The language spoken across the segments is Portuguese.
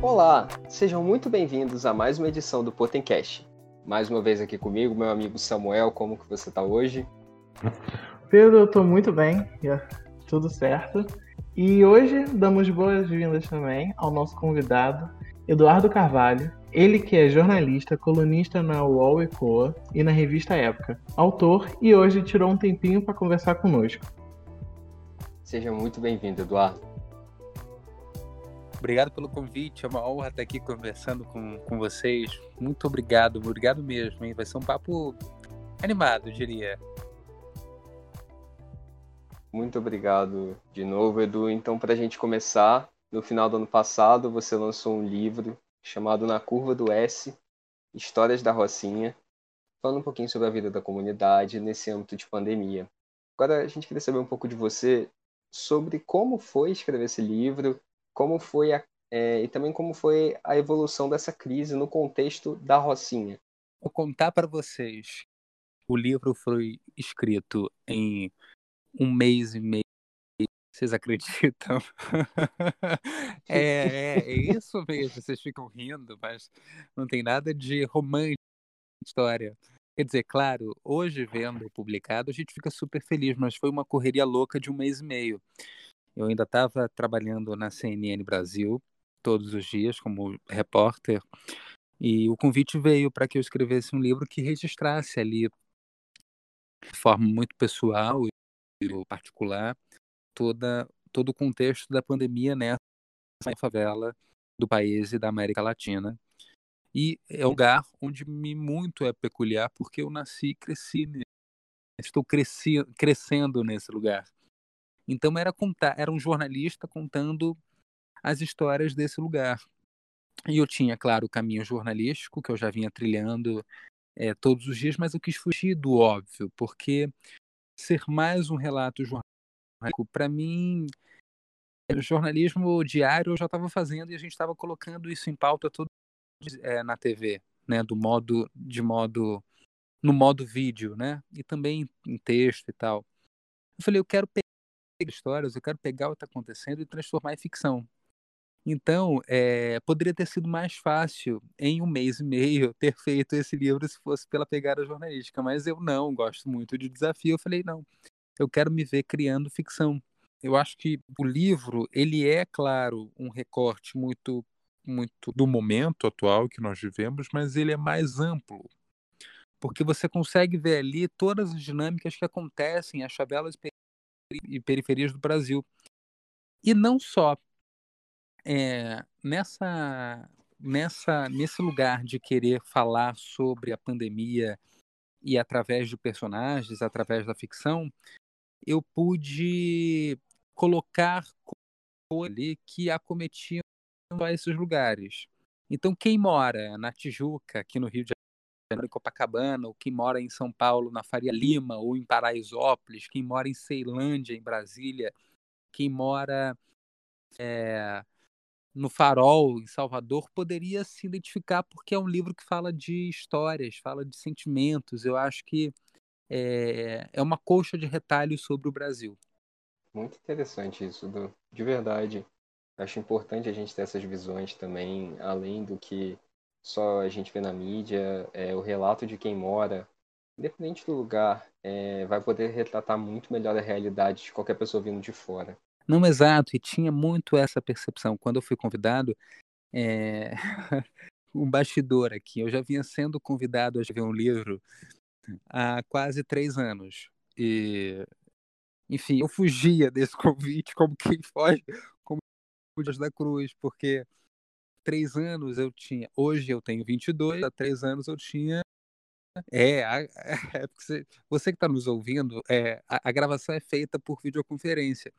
Olá, sejam muito bem-vindos a mais uma edição do Potencast. Mais uma vez aqui comigo, meu amigo Samuel, como que você está hoje? Pedro, eu estou muito bem, tudo certo. E hoje damos boas-vindas também ao nosso convidado, Eduardo Carvalho, ele que é jornalista, colunista na UOL Ecoa e na revista Época, autor e hoje tirou um tempinho para conversar conosco. Seja muito bem-vindo, Eduardo. Obrigado pelo convite, é uma honra estar aqui conversando com, com vocês. Muito obrigado, obrigado mesmo, hein? Vai ser um papo animado, diria. Muito obrigado de novo, Edu. Então, para a gente começar, no final do ano passado, você lançou um livro chamado Na Curva do S Histórias da Rocinha, falando um pouquinho sobre a vida da comunidade nesse âmbito de pandemia. Agora, a gente queria saber um pouco de você sobre como foi escrever esse livro, como foi a, é, e também como foi a evolução dessa crise no contexto da Rocinha. Vou contar para vocês. O livro foi escrito em um mês e meio. Vocês acreditam? é, é, é, isso mesmo. Vocês ficam rindo, mas não tem nada de romântico na história. Quer dizer, claro, hoje vendo publicado, a gente fica super feliz, mas foi uma correria louca de um mês e meio. Eu ainda estava trabalhando na CNN Brasil todos os dias como repórter e o convite veio para que eu escrevesse um livro que registrasse ali de forma muito pessoal e particular toda todo o contexto da pandemia nessa favela do país e da América Latina e é um lugar onde me muito é peculiar porque eu nasci e cresci, estou cresci, crescendo nesse lugar. Então era contar, era um jornalista contando as histórias desse lugar. E eu tinha, claro, o caminho jornalístico que eu já vinha trilhando é, todos os dias, mas eu quis fugir do óbvio, porque ser mais um relato jornalístico, para mim, jornalismo diário eu já estava fazendo e a gente estava colocando isso em pauta todo é, na TV, né, do modo de modo no modo vídeo, né, e também em texto e tal. Eu falei, eu quero histórias, eu quero pegar o que está acontecendo e transformar em ficção. Então, é, poderia ter sido mais fácil, em um mês e meio, ter feito esse livro se fosse pela pegada jornalística, mas eu não, gosto muito de desafio. Eu falei, não, eu quero me ver criando ficção. Eu acho que o livro, ele é, claro, um recorte muito muito do momento atual que nós vivemos, mas ele é mais amplo. Porque você consegue ver ali todas as dinâmicas que acontecem as favelas e periferias do Brasil. E não só é, nessa, nessa, nesse lugar de querer falar sobre a pandemia e através de personagens, através da ficção, eu pude colocar ali que acometiam a esses lugares. Então, quem mora na Tijuca, aqui no Rio de em Copacabana, ou quem mora em São Paulo, na Faria Lima, ou em Paraisópolis, quem mora em Ceilândia, em Brasília, quem mora é, no Farol, em Salvador, poderia se identificar porque é um livro que fala de histórias, fala de sentimentos. Eu acho que é, é uma colcha de retalhos sobre o Brasil. Muito interessante isso, de verdade. Acho importante a gente ter essas visões também, além do que só a gente vê na mídia, é, o relato de quem mora, independente do lugar, é, vai poder retratar muito melhor a realidade de qualquer pessoa vindo de fora. Não, exato, e tinha muito essa percepção. Quando eu fui convidado, é... um bastidor aqui, eu já vinha sendo convidado a escrever um livro há quase três anos. E, enfim, eu fugia desse convite como quem foge, Dias da Cruz, porque três anos eu tinha, hoje eu tenho 22, há três anos eu tinha. É, é você, você que está nos ouvindo, é, a, a, gravação é feita por videoconferência.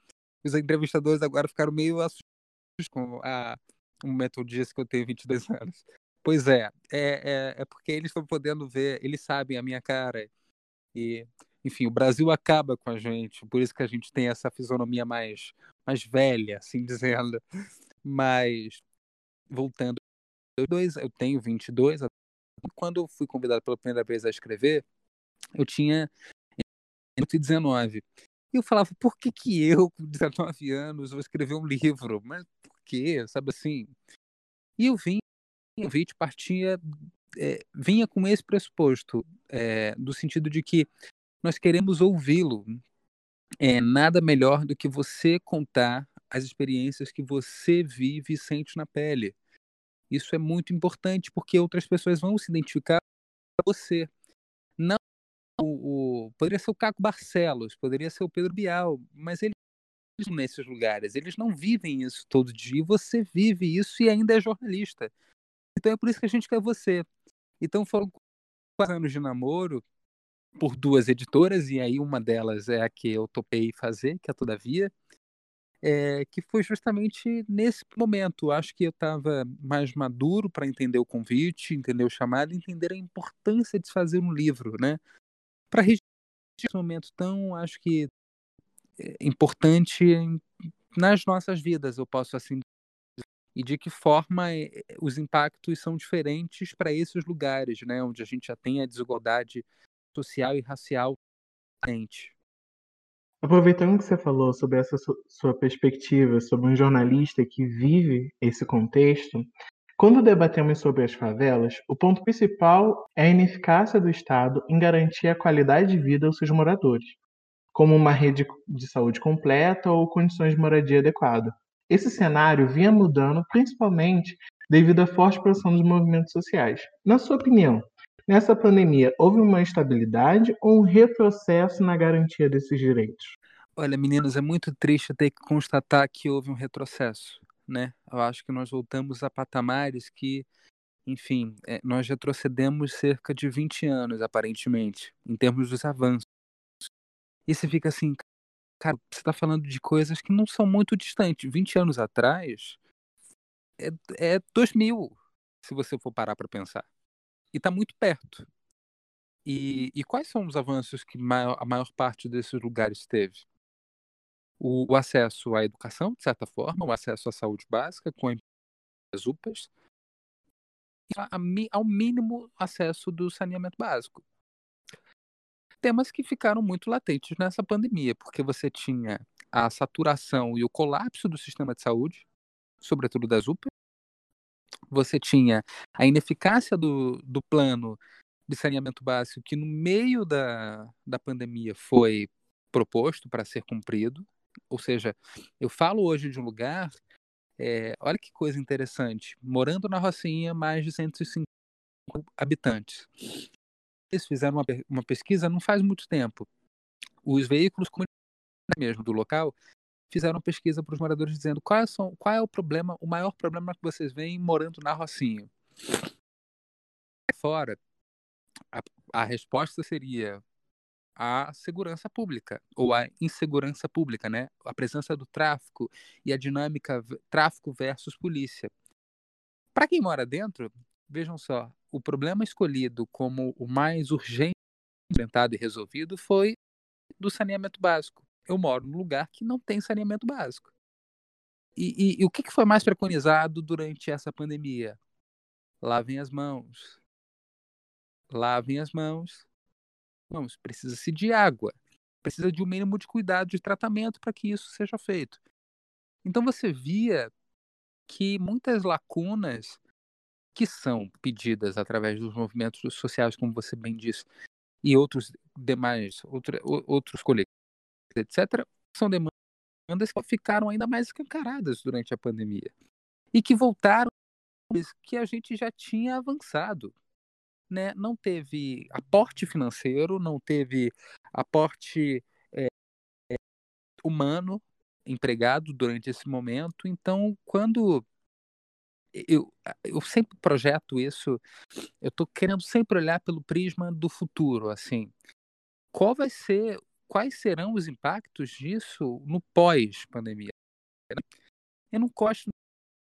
Os entrevistadores agora ficaram meio assustados com a, o momento disso que eu tenho 22 anos. Pois é, é, é, é porque eles estão podendo ver, eles sabem a minha cara. E, enfim, o Brasil acaba com a gente, por isso que a gente tem essa fisionomia mais mais velha, assim dizendo. Mas, voltando, eu tenho 22. Quando eu fui convidado pela primeira vez a escrever, eu tinha 19. E eu falava, por que, que eu, com 19 anos, vou escrever um livro? Mas por quê? Sabe assim? E o Witt partia, é, vinha com esse pressuposto, é, do sentido de que nós queremos ouvi-lo. É nada melhor do que você contar as experiências que você vive e sente na pele. Isso é muito importante porque outras pessoas vão se identificar com você. Não o, o, poderia ser o Caco Barcelos, poderia ser o Pedro Bial, mas eles nesses lugares, eles não vivem isso todo dia, você vive isso e ainda é jornalista. Então é por isso que a gente quer você. Então foram quatro anos de namoro por duas editoras, e aí uma delas é a que eu topei fazer, que é a Todavia, é, que foi justamente nesse momento. Acho que eu estava mais maduro para entender o convite, entender o chamado, entender a importância de fazer um livro, né? Para registrar esse momento tão, acho que é importante nas nossas vidas, eu posso assim dizer. e de que forma eh, os impactos são diferentes para esses lugares, né, onde a gente já tem a desigualdade social e racial presente. Aproveitando que você falou sobre essa sua perspectiva sobre um jornalista que vive esse contexto, quando debatemos sobre as favelas, o ponto principal é a ineficácia do Estado em garantir a qualidade de vida aos seus moradores, como uma rede de saúde completa ou condições de moradia adequada. Esse cenário vinha mudando principalmente devido à forte pressão dos movimentos sociais. Na sua opinião, Nessa pandemia, houve uma estabilidade ou um retrocesso na garantia desses direitos? Olha, meninos, é muito triste ter que constatar que houve um retrocesso, né? Eu acho que nós voltamos a patamares que, enfim, é, nós retrocedemos cerca de 20 anos, aparentemente, em termos dos avanços. E você fica assim, cara, você está falando de coisas que não são muito distantes. 20 anos atrás é, é 2000, se você for parar para pensar e está muito perto. E, e, quais são os avanços que maior, a maior parte desses lugares teve? O, o, acesso à educação, de certa forma, o acesso à saúde básica, com as UPAs, e a, a, ao mínimo acesso do saneamento básico. Temas que ficaram muito latentes nessa pandemia, porque você tinha a saturação e o colapso do sistema de saúde, sobretudo das UPAs, você tinha a ineficácia do, do plano de saneamento básico que no meio da, da pandemia foi proposto para ser cumprido. Ou seja, eu falo hoje de um lugar, é, olha que coisa interessante, morando na Rocinha, mais de 105 habitantes. Eles fizeram uma, uma pesquisa não faz muito tempo. Os veículos mesmo do local fizeram pesquisa para os moradores dizendo qual é, qual é o problema, o maior problema que vocês veem morando na Rocinha. Fora, a, a resposta seria a segurança pública ou a insegurança pública, né? A presença do tráfico e a dinâmica tráfico versus polícia. Para quem mora dentro, vejam só, o problema escolhido como o mais urgente enfrentado e resolvido foi do saneamento básico eu moro num lugar que não tem saneamento básico. E, e, e o que, que foi mais preconizado durante essa pandemia? Lavem as mãos. Lavem as mãos. Vamos, precisa-se de água. Precisa de um mínimo de cuidado, de tratamento para que isso seja feito. Então você via que muitas lacunas que são pedidas através dos movimentos sociais, como você bem disse, e outros demais, outra, outros coletivos etc., são demandas que ficaram ainda mais escancaradas durante a pandemia e que voltaram que a gente já tinha avançado. Né? Não teve aporte financeiro, não teve aporte é, humano empregado durante esse momento. Então, quando eu, eu sempre projeto isso, eu estou querendo sempre olhar pelo prisma do futuro, assim, qual vai ser quais serão os impactos disso no pós-pandemia. Eu não gosto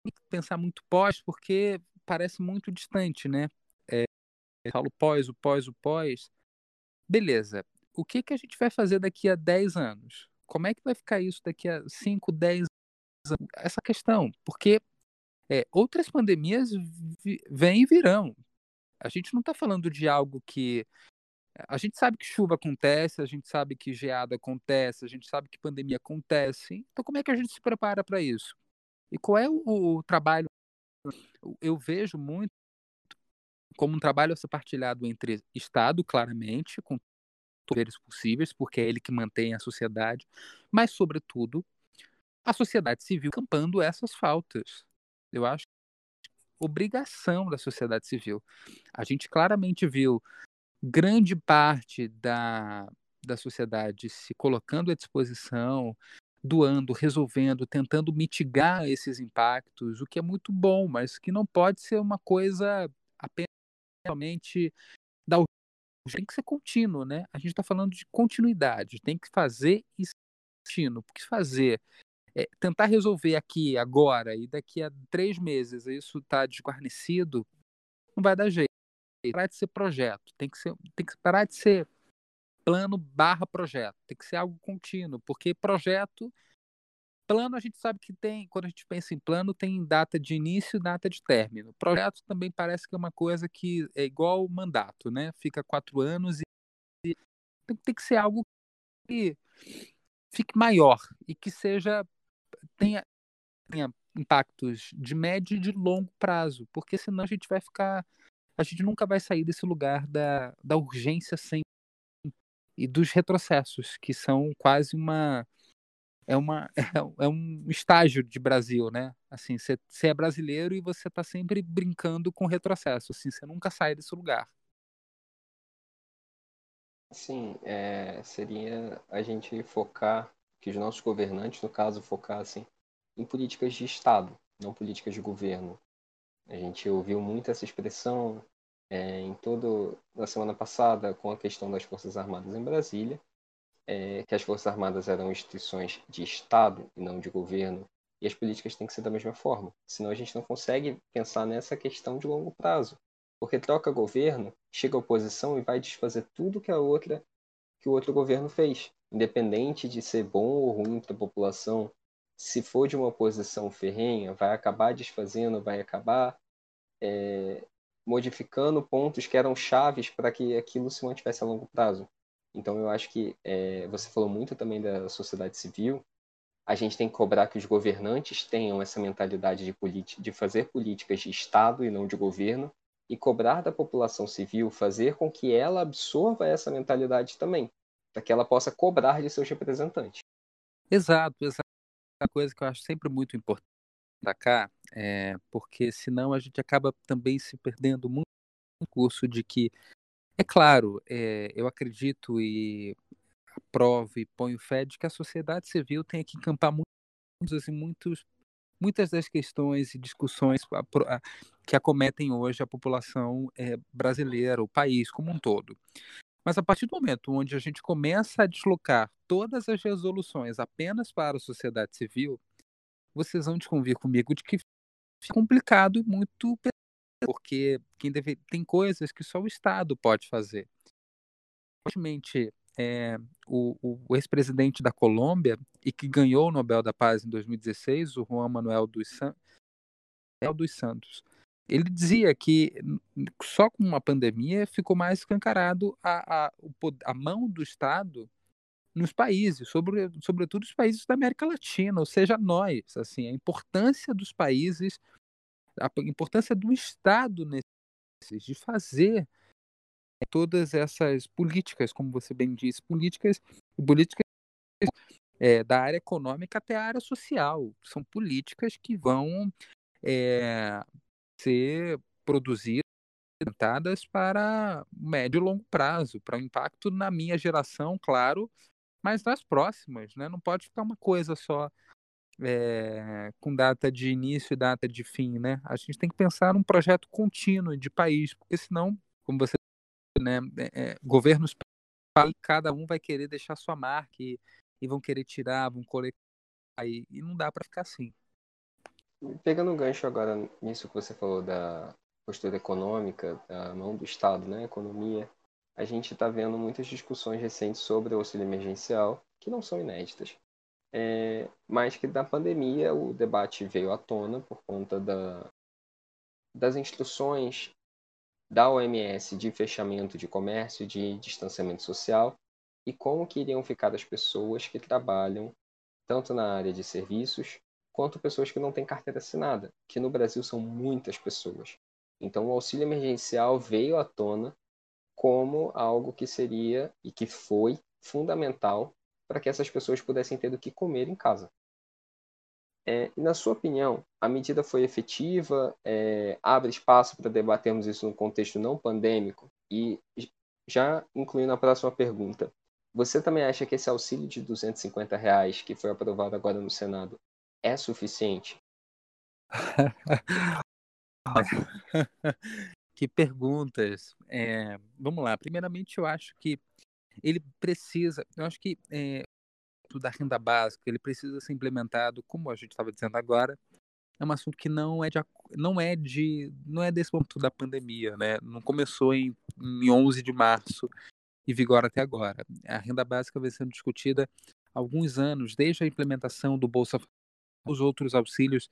de pensar muito pós, porque parece muito distante, né? É, eu falo pós, o pós, o pós. Beleza. O que, que a gente vai fazer daqui a 10 anos? Como é que vai ficar isso daqui a 5, 10 anos? Essa questão. Porque é, outras pandemias vêm e virão. A gente não está falando de algo que a gente sabe que chuva acontece, a gente sabe que geada acontece, a gente sabe que pandemia acontece. Então, como é que a gente se prepara para isso? E qual é o, o trabalho eu vejo muito como um trabalho a ser partilhado entre Estado, claramente, com poderes possíveis, porque é ele que mantém a sociedade, mas, sobretudo, a sociedade civil campando essas faltas. Eu acho obrigação da sociedade civil. A gente claramente viu grande parte da, da sociedade se colocando à disposição, doando, resolvendo, tentando mitigar esses impactos, o que é muito bom, mas que não pode ser uma coisa apenas realmente da tem que ser contínuo, né? A gente está falando de continuidade, tem que fazer isso contínuo, porque fazer é, tentar resolver aqui agora e daqui a três meses isso está desguarnecido, não vai dar jeito. Parar de ser projeto, tem que, ser, tem que parar de ser plano barra projeto, tem que ser algo contínuo, porque projeto, plano a gente sabe que tem, quando a gente pensa em plano, tem data de início e data de término. Projeto também parece que é uma coisa que é igual mandato, né? Fica quatro anos e tem, tem que ser algo que fique maior e que seja tenha, tenha impactos de médio e de longo prazo, porque senão a gente vai ficar. A gente nunca vai sair desse lugar da, da urgência sempre e dos retrocessos, que são quase uma. É, uma, é um estágio de Brasil, né? Assim, você é brasileiro e você está sempre brincando com retrocesso, assim, você nunca sai desse lugar. Sim, é, seria a gente focar que os nossos governantes, no caso, focassem em políticas de Estado, não políticas de governo. A gente ouviu muito essa expressão é, em todo na semana passada com a questão das Forças Armadas em Brasília, é, que as Forças Armadas eram instituições de Estado e não de governo, e as políticas têm que ser da mesma forma. Senão a gente não consegue pensar nessa questão de longo prazo, porque troca governo, chega a oposição e vai desfazer tudo que a outra que o outro governo fez independente de ser bom ou ruim para a população, se for de uma posição ferrenha, vai acabar desfazendo, vai acabar é, modificando pontos que eram chaves para que aquilo se mantivesse a longo prazo. Então, eu acho que é, você falou muito também da sociedade civil. A gente tem que cobrar que os governantes tenham essa mentalidade de, de fazer políticas de Estado e não de governo, e cobrar da população civil fazer com que ela absorva essa mentalidade também para que ela possa cobrar de seus representantes. Exato, exato. Uma coisa que eu acho sempre muito importante destacar, é, porque senão a gente acaba também se perdendo muito no curso de que, é claro, é, eu acredito e aprovo e ponho fé de que a sociedade civil tem que encampar muitos, assim, muitos, muitas das questões e discussões que acometem hoje a população é, brasileira, o país como um todo. Mas a partir do momento onde a gente começa a deslocar todas as resoluções apenas para a sociedade civil, vocês vão desconvir comigo de que fica complicado e muito porque quem deve, tem coisas que só o Estado pode fazer. Recentemente, é, o, o ex-presidente da Colômbia e que ganhou o Nobel da Paz em 2016, o Juan Manuel dos, San... dos Santos, ele dizia que só com uma pandemia ficou mais escancarado a, a, a mão do Estado nos países, sobre, sobretudo os países da América Latina, ou seja, nós, assim, a importância dos países, a importância do Estado nesses, de fazer todas essas políticas, como você bem disse, políticas, políticas é, da área econômica até a área social, são políticas que vão é, ser produzidas para médio e longo prazo, para um impacto na minha geração, claro, mas nas próximas, né? Não pode ficar uma coisa só é, com data de início e data de fim, né? A gente tem que pensar num projeto contínuo de país, porque senão, como você né, é, governos cada um vai querer deixar sua marca e, e vão querer tirar, vão coletar e, e não dá para ficar assim. Pegando um gancho agora nisso que você falou da postura econômica, da mão do Estado, né, economia, a gente está vendo muitas discussões recentes sobre o auxílio emergencial, que não são inéditas, é, mas que na pandemia o debate veio à tona por conta da, das instruções da OMS de fechamento de comércio, de distanciamento social, e como que iriam ficar as pessoas que trabalham tanto na área de serviços quanto pessoas que não têm carteira assinada, que no Brasil são muitas pessoas. Então, o auxílio emergencial veio à tona como algo que seria e que foi fundamental para que essas pessoas pudessem ter o que comer em casa. É, na sua opinião, a medida foi efetiva? É, abre espaço para debatermos isso no contexto não pandêmico? E já incluindo a próxima pergunta, você também acha que esse auxílio de 250 reais que foi aprovado agora no Senado é suficiente? que perguntas. É, vamos lá. Primeiramente, eu acho que ele precisa. Eu acho que é, da renda básica ele precisa ser implementado, como a gente estava dizendo agora. É um assunto que não é de não é de não é desse ponto da pandemia, né? Não começou em, em 11 de março e vigora até agora. A renda básica vem sendo discutida há alguns anos, desde a implementação do Bolsa os outros auxílios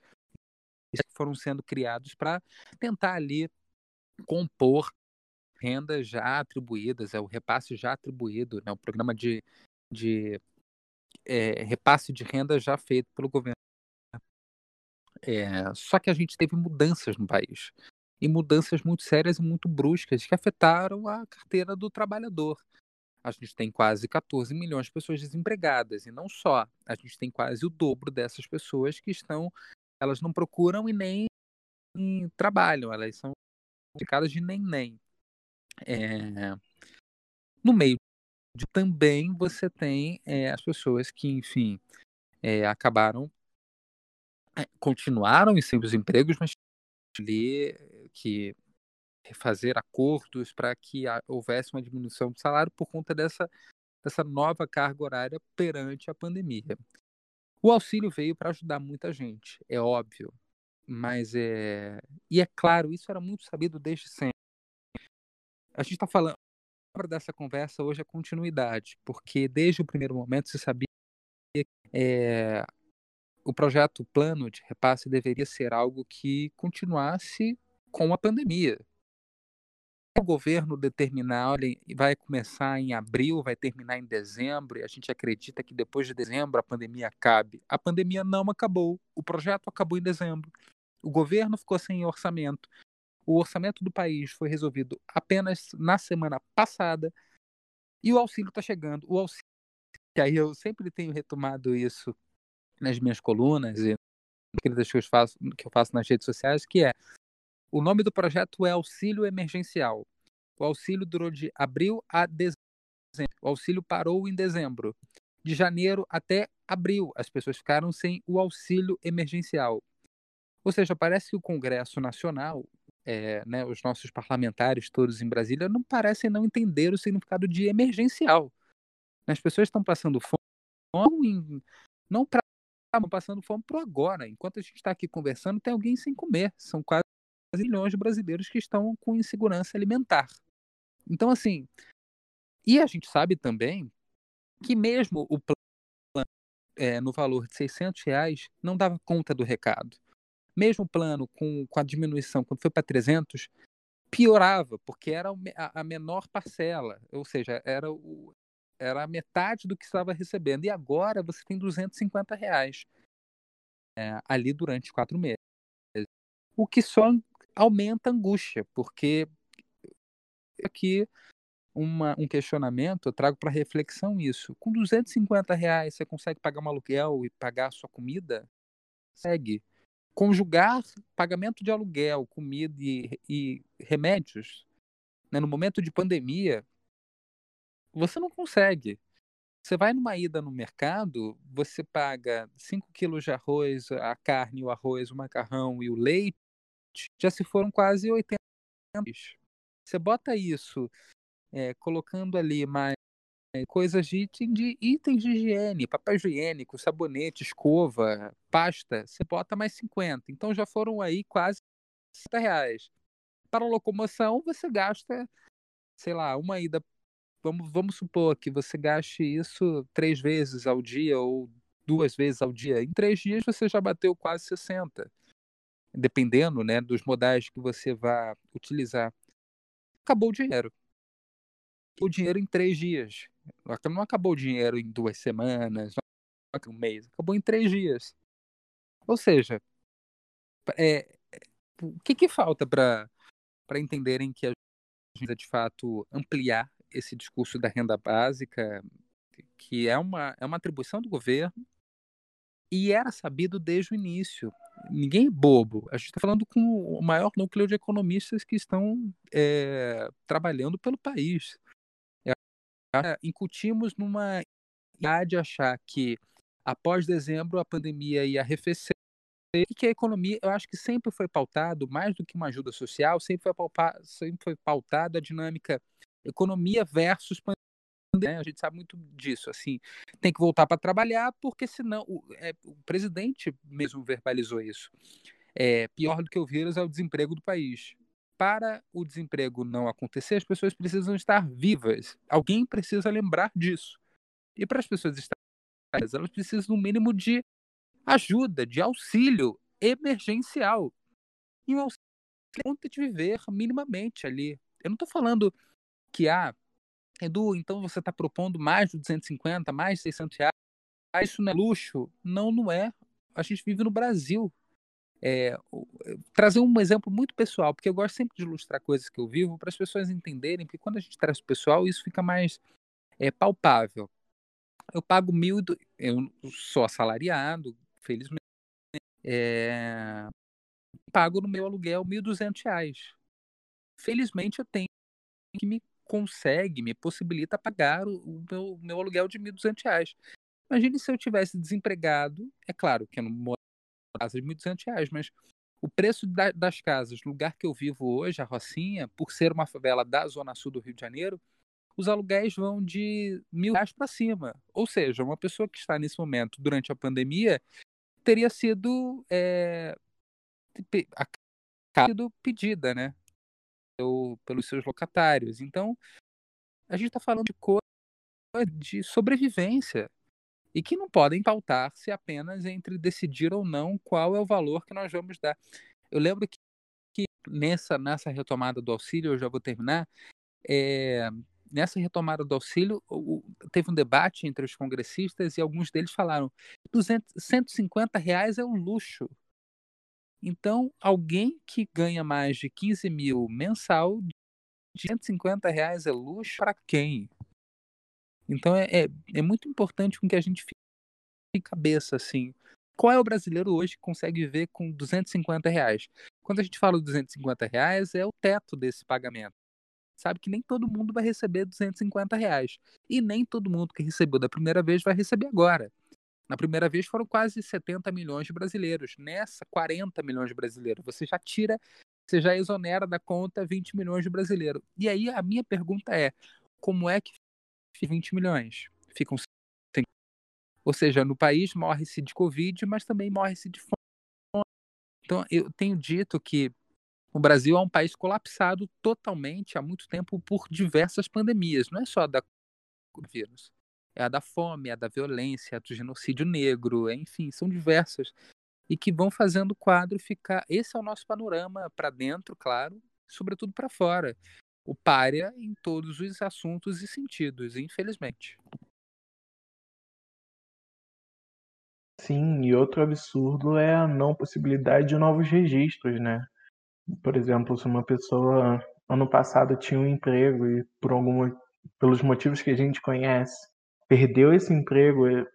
que foram sendo criados para tentar ali compor rendas já atribuídas, é o repasse já atribuído, né, o programa de, de é, repasse de renda já feito pelo governo. É, só que a gente teve mudanças no país e mudanças muito sérias e muito bruscas que afetaram a carteira do trabalhador. A gente tem quase 14 milhões de pessoas desempregadas e não só, a gente tem quase o dobro dessas pessoas que estão, elas não procuram e nem trabalham, elas são ficadas de nem nem. É... No meio de também você tem é, as pessoas que, enfim, é, acabaram continuaram em seus empregos, mas que fazer acordos para que houvesse uma diminuição do salário por conta dessa, dessa nova carga horária perante a pandemia. O auxílio veio para ajudar muita gente, é óbvio, mas é. E é claro, isso era muito sabido desde sempre. A gente está falando. A palavra dessa conversa hoje é continuidade, porque desde o primeiro momento se sabia que é, o projeto plano de repasse deveria ser algo que continuasse com a pandemia o governo determinar, olha, vai começar em abril, vai terminar em dezembro, e a gente acredita que depois de dezembro a pandemia acabe. A pandemia não acabou, o projeto acabou em dezembro. O governo ficou sem orçamento. O orçamento do país foi resolvido apenas na semana passada e o auxílio está chegando. O auxílio, que aí eu sempre tenho retomado isso nas minhas colunas e que eu faço, que eu faço nas redes sociais, que é o nome do projeto é Auxílio Emergencial. O auxílio durou de abril a dezembro. O auxílio parou em dezembro. De janeiro até abril, as pessoas ficaram sem o auxílio emergencial. Ou seja, parece que o Congresso Nacional, é, né, os nossos parlamentares todos em Brasília, não parecem não entender o significado de emergencial. As pessoas estão passando fome, não para passando fome para agora. Enquanto a gente está aqui conversando, tem alguém sem comer. São quase milhões de brasileiros que estão com insegurança alimentar. Então, assim, e a gente sabe também que mesmo o plano é, no valor de 600 reais não dava conta do recado. Mesmo o plano com, com a diminuição, quando foi para 300, piorava, porque era a menor parcela, ou seja, era, o, era a metade do que estava recebendo. E agora você tem 250 reais é, ali durante quatro meses. O que só aumenta a angústia, porque aqui uma, um questionamento, eu trago para reflexão isso. Com 250 reais você consegue pagar um aluguel e pagar a sua comida? Segue. Conjugar pagamento de aluguel, comida e, e remédios né, no momento de pandemia, você não consegue. Você vai numa ida no mercado, você paga 5 quilos de arroz, a carne, o arroz, o macarrão e o leite, já se foram quase 80 anos. Você bota isso é, colocando ali mais coisas de, de, itens de higiene, papel higiênico, sabonete, escova, pasta, você bota mais 50. Então já foram aí quase 60 reais. Para locomoção, você gasta, sei lá, uma ida. Vamos, vamos supor que você gaste isso três vezes ao dia ou duas vezes ao dia. Em três dias você já bateu quase 60 dependendo né, dos modais que você vai utilizar. Acabou o dinheiro. O dinheiro em três dias. Não acabou o dinheiro em duas semanas, um mês. Acabou em três dias. Ou seja, é, o que, que falta para entenderem que a gente de fato ampliar esse discurso da renda básica, que é uma, é uma atribuição do governo e era sabido desde o início. Ninguém é bobo. A gente está falando com o maior núcleo de economistas que estão é, trabalhando pelo país. É, incutimos numa idade de achar que após dezembro a pandemia ia arrefecer e que a economia, eu acho que sempre foi pautado, mais do que uma ajuda social, sempre foi, sempre foi pautado a dinâmica economia versus pandemia. Né? A gente sabe muito disso. Assim, tem que voltar para trabalhar, porque senão o, é, o presidente mesmo verbalizou isso. É, pior do que o vírus é o desemprego do país. Para o desemprego não acontecer, as pessoas precisam estar vivas. Alguém precisa lembrar disso. E para as pessoas estarem vivas, elas precisam, no mínimo, de ajuda, de auxílio emergencial. E um auxílio conta de viver minimamente ali. Eu não estou falando que, ah, Edu, então você está propondo mais de 250, mais de 600 reais. Isso não é luxo? Não, não é. A gente vive no Brasil. É, trazer um exemplo muito pessoal, porque eu gosto sempre de ilustrar coisas que eu vivo para as pessoas entenderem, porque quando a gente traz o pessoal, isso fica mais é, palpável. Eu pago mil, eu sou assalariado, felizmente, é, pago no meu aluguel R$ 1.200. Felizmente eu tenho que me consegue, me possibilita pagar o, o meu, meu aluguel de R$ 1.200. Imagine se eu tivesse desempregado, é claro que eu não moro em casa de R$ 1.200, mas o preço da, das casas, lugar que eu vivo hoje, a Rocinha, por ser uma favela da zona sul do Rio de Janeiro, os aluguéis vão de mil reais para cima. Ou seja, uma pessoa que está nesse momento, durante a pandemia, teria sido, é, sido pedida, né? Seu, pelos seus locatários. Então, a gente está falando de coisas de sobrevivência e que não podem pautar-se apenas entre decidir ou não qual é o valor que nós vamos dar. Eu lembro que, que nessa, nessa retomada do auxílio, eu já vou terminar, é, nessa retomada do auxílio, teve um debate entre os congressistas e alguns deles falaram 200, 150 reais é um luxo. Então, alguém que ganha mais de 15 mil mensal, de 150 reais é luxo para quem? Então, é, é, é muito importante com que a gente fique em cabeça, assim, qual é o brasileiro hoje que consegue viver com 250 reais? Quando a gente fala de 250 reais, é o teto desse pagamento. Sabe que nem todo mundo vai receber 250 reais. E nem todo mundo que recebeu da primeira vez vai receber agora. Na primeira vez foram quase 70 milhões de brasileiros. Nessa, 40 milhões de brasileiros. Você já tira, você já exonera da conta 20 milhões de brasileiros. E aí a minha pergunta é: como é que 20 milhões? Ficam sem. Ou seja, no país morre-se de Covid, mas também morre-se de fome. Então, eu tenho dito que o Brasil é um país colapsado totalmente há muito tempo por diversas pandemias, não é só da vírus é a da fome, é a da violência, é a do genocídio negro, enfim, são diversas. E que vão fazendo o quadro ficar. Esse é o nosso panorama para dentro, claro, sobretudo para fora. O párea em todos os assuntos e sentidos, infelizmente. Sim, e outro absurdo é a não possibilidade de novos registros, né? Por exemplo, se uma pessoa ano passado tinha um emprego e por algum pelos motivos que a gente conhece, perdeu esse emprego eh,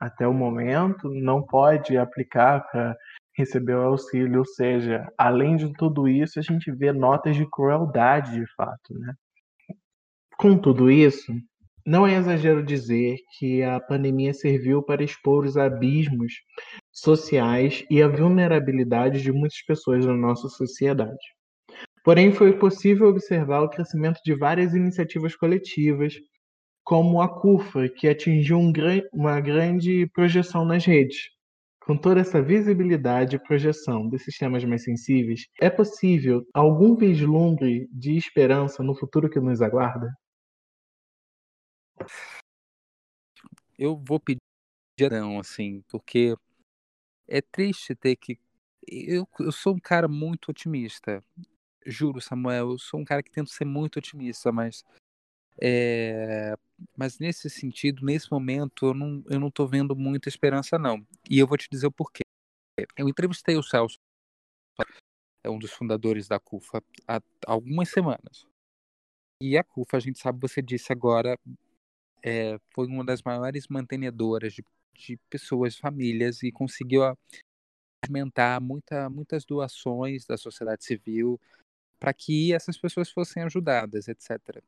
até o momento, não pode aplicar para receber o auxílio. Ou seja, além de tudo isso, a gente vê notas de crueldade de fato. Né? Com tudo isso, não é exagero dizer que a pandemia serviu para expor os abismos sociais e a vulnerabilidade de muitas pessoas na nossa sociedade. Porém, foi possível observar o crescimento de várias iniciativas coletivas, como a CUFA, que atingiu um uma grande projeção nas redes. Com toda essa visibilidade e projeção desses temas mais sensíveis, é possível algum vislumbre de esperança no futuro que nos aguarda? Eu vou pedir não, assim, porque é triste ter que. Eu, eu sou um cara muito otimista. Juro, Samuel, eu sou um cara que tento ser muito otimista, mas é, mas nesse sentido, nesse momento, eu não, eu não tô vendo muita esperança, não. E eu vou te dizer o porquê. eu entrevistei o Celso, é um dos fundadores da CUFA, há algumas semanas. E a CUFA, a gente sabe, você disse agora, é, foi uma das maiores mantenedoras de, de pessoas, famílias, e conseguiu alimentar muita, muitas doações da sociedade civil para que essas pessoas fossem ajudadas, etc.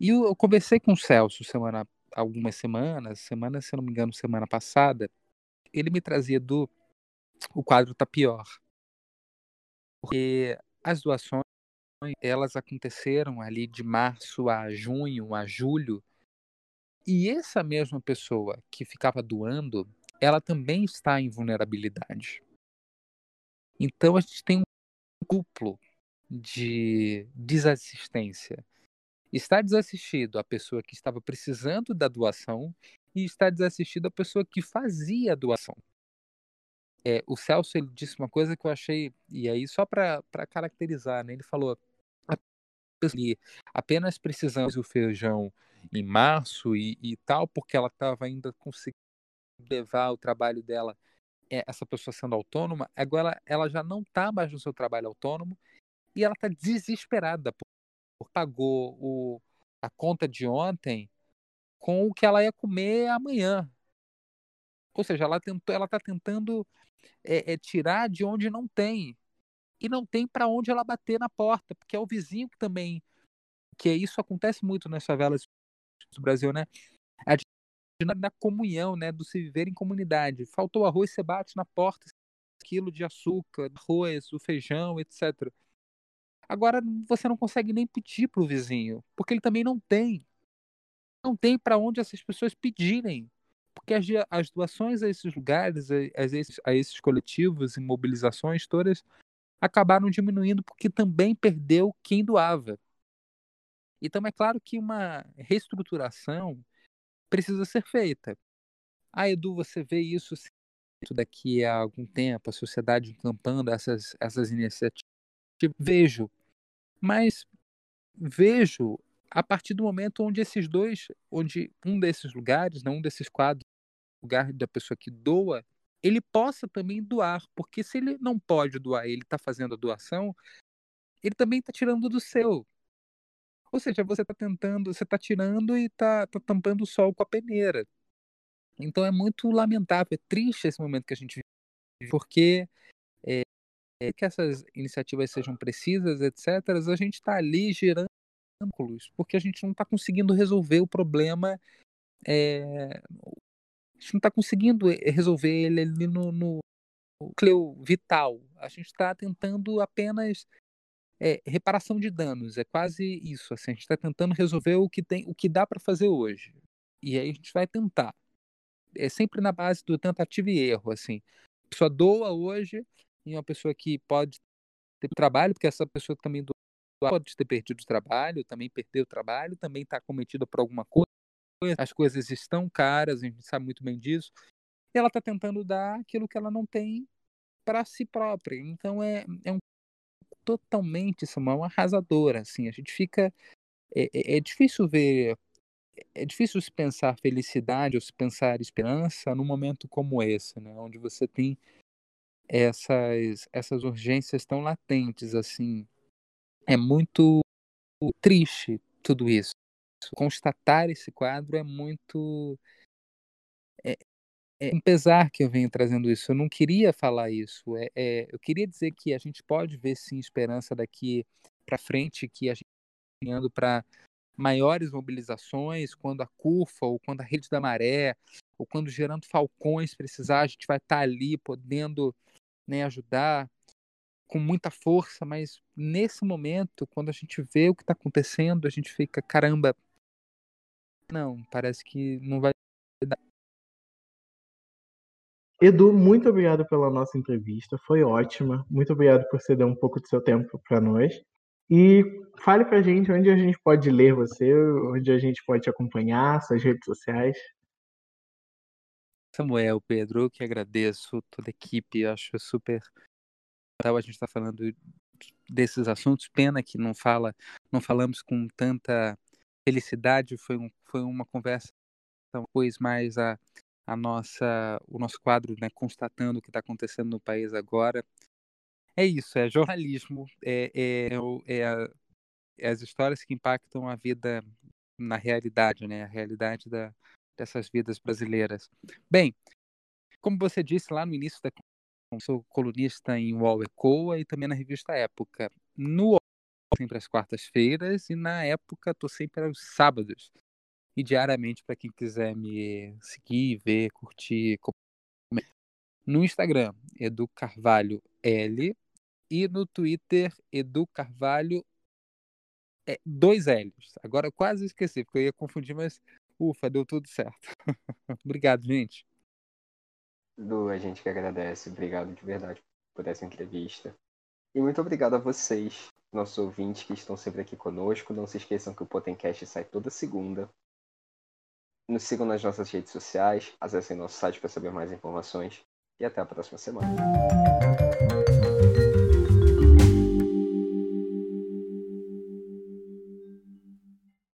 E eu, eu conversei com o Celso semana, algumas semanas, semana, se eu não me engano, semana passada, ele me trazia do o quadro tá pior. Porque as doações elas aconteceram ali de março a junho, a julho, e essa mesma pessoa que ficava doando, ela também está em vulnerabilidade. Então a gente tem um duplo de desassistência. Está desassistido a pessoa que estava precisando da doação e está desassistido a pessoa que fazia a doação. É, o Celso ele disse uma coisa que eu achei, e aí só para caracterizar, né? ele falou: apenas precisamos do feijão em março e, e tal, porque ela estava ainda conseguindo levar o trabalho dela, é, essa pessoa sendo autônoma, agora ela já não está mais no seu trabalho autônomo e ela está desesperada pagou o, a conta de ontem com o que ela ia comer amanhã. Ou seja, ela ela está tentando é, é, tirar de onde não tem e não tem para onde ela bater na porta, porque é o vizinho que também que isso acontece muito nas favelas do Brasil, né? A na comunhão, né, do se viver em comunidade. Faltou arroz, você bate na porta, quilo de açúcar, arroz, o feijão, etc. Agora você não consegue nem pedir para o vizinho, porque ele também não tem. Não tem para onde essas pessoas pedirem. Porque as, as doações a esses lugares, a, a, esses, a esses coletivos e mobilizações todas, acabaram diminuindo porque também perdeu quem doava. Então é claro que uma reestruturação precisa ser feita. Ah, Edu, você vê isso daqui a algum tempo, a sociedade encampando essas, essas iniciativas? Vejo, mas vejo a partir do momento onde esses dois, onde um desses lugares, né, um desses quadros, lugar da pessoa que doa, ele possa também doar, porque se ele não pode doar, ele está fazendo a doação, ele também está tirando do seu. Ou seja, você está tentando, você está tirando e está tá tampando o sol com a peneira. Então é muito lamentável, é triste esse momento que a gente vive, porque que essas iniciativas sejam precisas, etc., a gente está ali gerando ângulos, porque a gente não está conseguindo resolver o problema, é, a gente não está conseguindo eh, resolver ele ali no, no núcleo vital. A gente está tentando apenas é, reparação de danos, é quase isso. Assim, a gente está tentando resolver o que tem, o que dá para fazer hoje. E aí a gente vai tentar. É sempre na base do tentativa e erro, assim. A pessoa doa hoje e uma pessoa que pode ter trabalho, porque essa pessoa também doa, pode ter perdido o trabalho, também perdeu o trabalho, também está cometida por alguma coisa. As coisas estão caras, a gente sabe muito bem disso. E ela está tentando dar aquilo que ela não tem para si própria. Então é, é um totalmente, Samuel, arrasadora, assim, a gente fica, é, é, é difícil ver, é difícil se pensar felicidade ou se pensar esperança num momento como esse, né, onde você tem essas, essas urgências tão latentes, assim, é muito triste tudo isso. Constatar esse quadro é muito é, é um pesar que eu venho trazendo isso. Eu não queria falar isso. É, é, eu queria dizer que a gente pode ver sim esperança daqui para frente, que a gente está indo para maiores mobilizações, quando a CUFA ou quando a Rede da Maré ou quando Gerando Falcões precisar, a gente vai estar tá ali podendo né, ajudar com muita força, mas nesse momento, quando a gente vê o que está acontecendo, a gente fica, caramba, não, parece que não vai dar Edu, muito obrigado pela nossa entrevista, foi ótima. Muito obrigado por ceder um pouco do seu tempo para nós. E fale para a gente onde a gente pode ler você, onde a gente pode te acompanhar, suas redes sociais. Samuel, Pedro, eu que agradeço toda a equipe, acho super legal a gente está falando desses assuntos. Pena que não fala, não falamos com tanta felicidade. Foi, um, foi uma conversa, talvez mais a a nossa, o nosso quadro, né, constatando o que está acontecendo no país agora. É isso, é jornalismo, é, é, é, é, as histórias que impactam a vida na realidade, né, a realidade da, dessas vidas brasileiras. Bem, como você disse lá no início da sou colunista em UOL Ecoa e também na revista Época. No sempre às quartas-feiras e na Época estou sempre aos sábados. E diariamente para quem quiser me seguir, ver, curtir. No Instagram, Edu Carvalho L e no Twitter, Edu Carvalho é, dois L's. Agora quase esqueci, porque eu ia confundir, mas ufa, deu tudo certo. Obrigado, gente. Lu, a gente que agradece. Obrigado de verdade por essa entrevista. E muito obrigado a vocês, nossos ouvintes que estão sempre aqui conosco. Não se esqueçam que o Potencast sai toda segunda. Nos sigam nas nossas redes sociais, acessem nosso site para saber mais informações. E até a próxima semana.